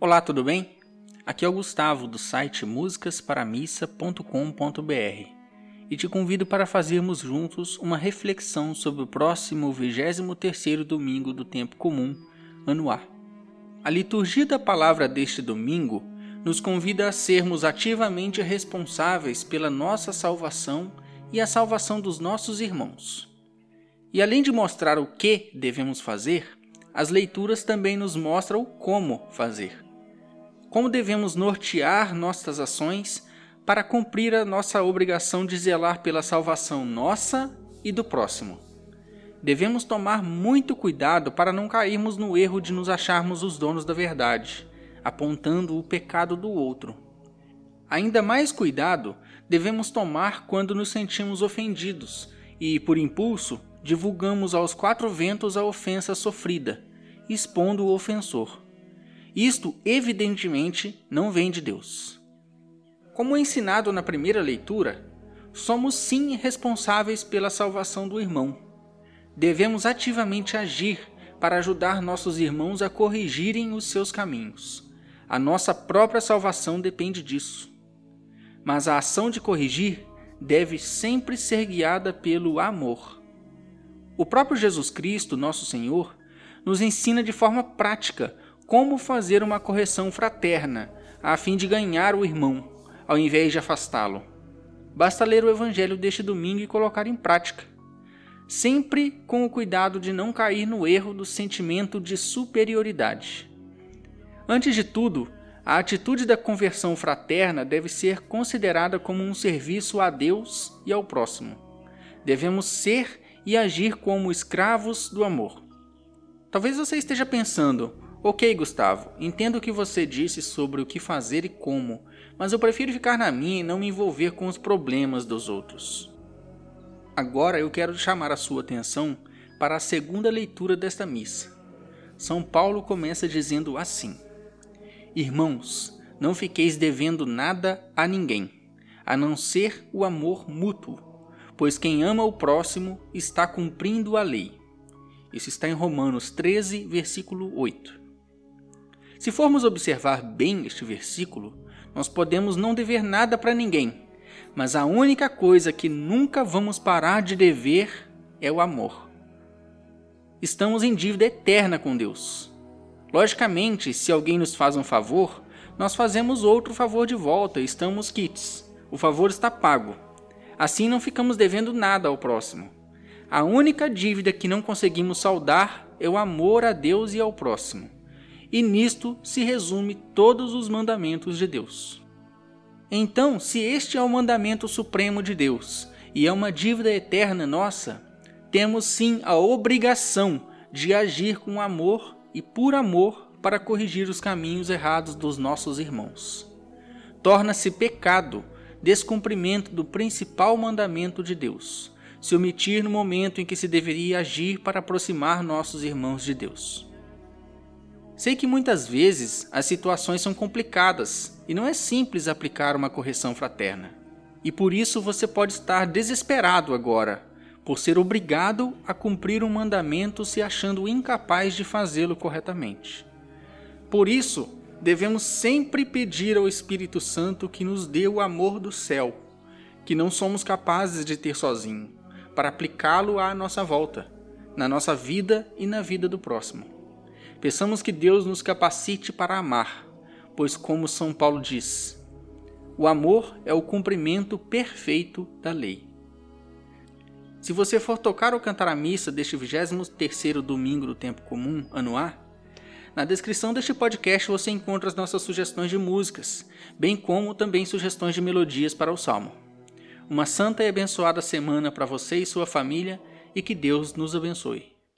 Olá, tudo bem? Aqui é o Gustavo do site musicasparamissa.com.br e te convido para fazermos juntos uma reflexão sobre o próximo 23º domingo do tempo comum, ano A. A liturgia da palavra deste domingo nos convida a sermos ativamente responsáveis pela nossa salvação e a salvação dos nossos irmãos. E além de mostrar o que devemos fazer, as leituras também nos mostram o como fazer como devemos nortear nossas ações para cumprir a nossa obrigação de zelar pela salvação nossa e do próximo. Devemos tomar muito cuidado para não cairmos no erro de nos acharmos os donos da verdade, apontando o pecado do outro. Ainda mais cuidado devemos tomar quando nos sentimos ofendidos e, por impulso, divulgamos aos quatro ventos a ofensa sofrida, expondo o ofensor. Isto, evidentemente, não vem de Deus. Como ensinado na primeira leitura, somos sim responsáveis pela salvação do irmão. Devemos ativamente agir para ajudar nossos irmãos a corrigirem os seus caminhos. A nossa própria salvação depende disso. Mas a ação de corrigir deve sempre ser guiada pelo amor. O próprio Jesus Cristo, nosso Senhor, nos ensina de forma prática como fazer uma correção fraterna, a fim de ganhar o irmão, ao invés de afastá-lo. Basta ler o Evangelho deste domingo e colocar em prática, sempre com o cuidado de não cair no erro do sentimento de superioridade. Antes de tudo, a atitude da conversão fraterna deve ser considerada como um serviço a Deus e ao próximo. Devemos ser e agir como escravos do amor. Talvez você esteja pensando, Ok, Gustavo, entendo o que você disse sobre o que fazer e como, mas eu prefiro ficar na minha e não me envolver com os problemas dos outros. Agora eu quero chamar a sua atenção para a segunda leitura desta missa. São Paulo começa dizendo assim: Irmãos, não fiqueis devendo nada a ninguém, a não ser o amor mútuo, pois quem ama o próximo está cumprindo a lei. Isso está em Romanos 13, versículo 8. Se formos observar bem este versículo, nós podemos não dever nada para ninguém, mas a única coisa que nunca vamos parar de dever é o amor. Estamos em dívida eterna com Deus. Logicamente, se alguém nos faz um favor, nós fazemos outro favor de volta estamos quites. O favor está pago. Assim não ficamos devendo nada ao próximo. A única dívida que não conseguimos saldar é o amor a Deus e ao próximo e nisto se resume todos os mandamentos de Deus. Então, se este é o mandamento supremo de Deus e é uma dívida eterna nossa, temos sim a obrigação de agir com amor e por amor para corrigir os caminhos errados dos nossos irmãos. Torna-se pecado descumprimento do principal mandamento de Deus, se omitir no momento em que se deveria agir para aproximar nossos irmãos de Deus. Sei que muitas vezes as situações são complicadas e não é simples aplicar uma correção fraterna. E por isso você pode estar desesperado agora, por ser obrigado a cumprir um mandamento se achando incapaz de fazê-lo corretamente. Por isso, devemos sempre pedir ao Espírito Santo que nos dê o amor do céu, que não somos capazes de ter sozinho, para aplicá-lo à nossa volta, na nossa vida e na vida do próximo. Peçamos que Deus nos capacite para amar, pois, como São Paulo diz, o amor é o cumprimento perfeito da lei. Se você for tocar ou cantar a missa deste 23º domingo do tempo comum, ano A, na descrição deste podcast você encontra as nossas sugestões de músicas, bem como também sugestões de melodias para o salmo. Uma santa e abençoada semana para você e sua família e que Deus nos abençoe.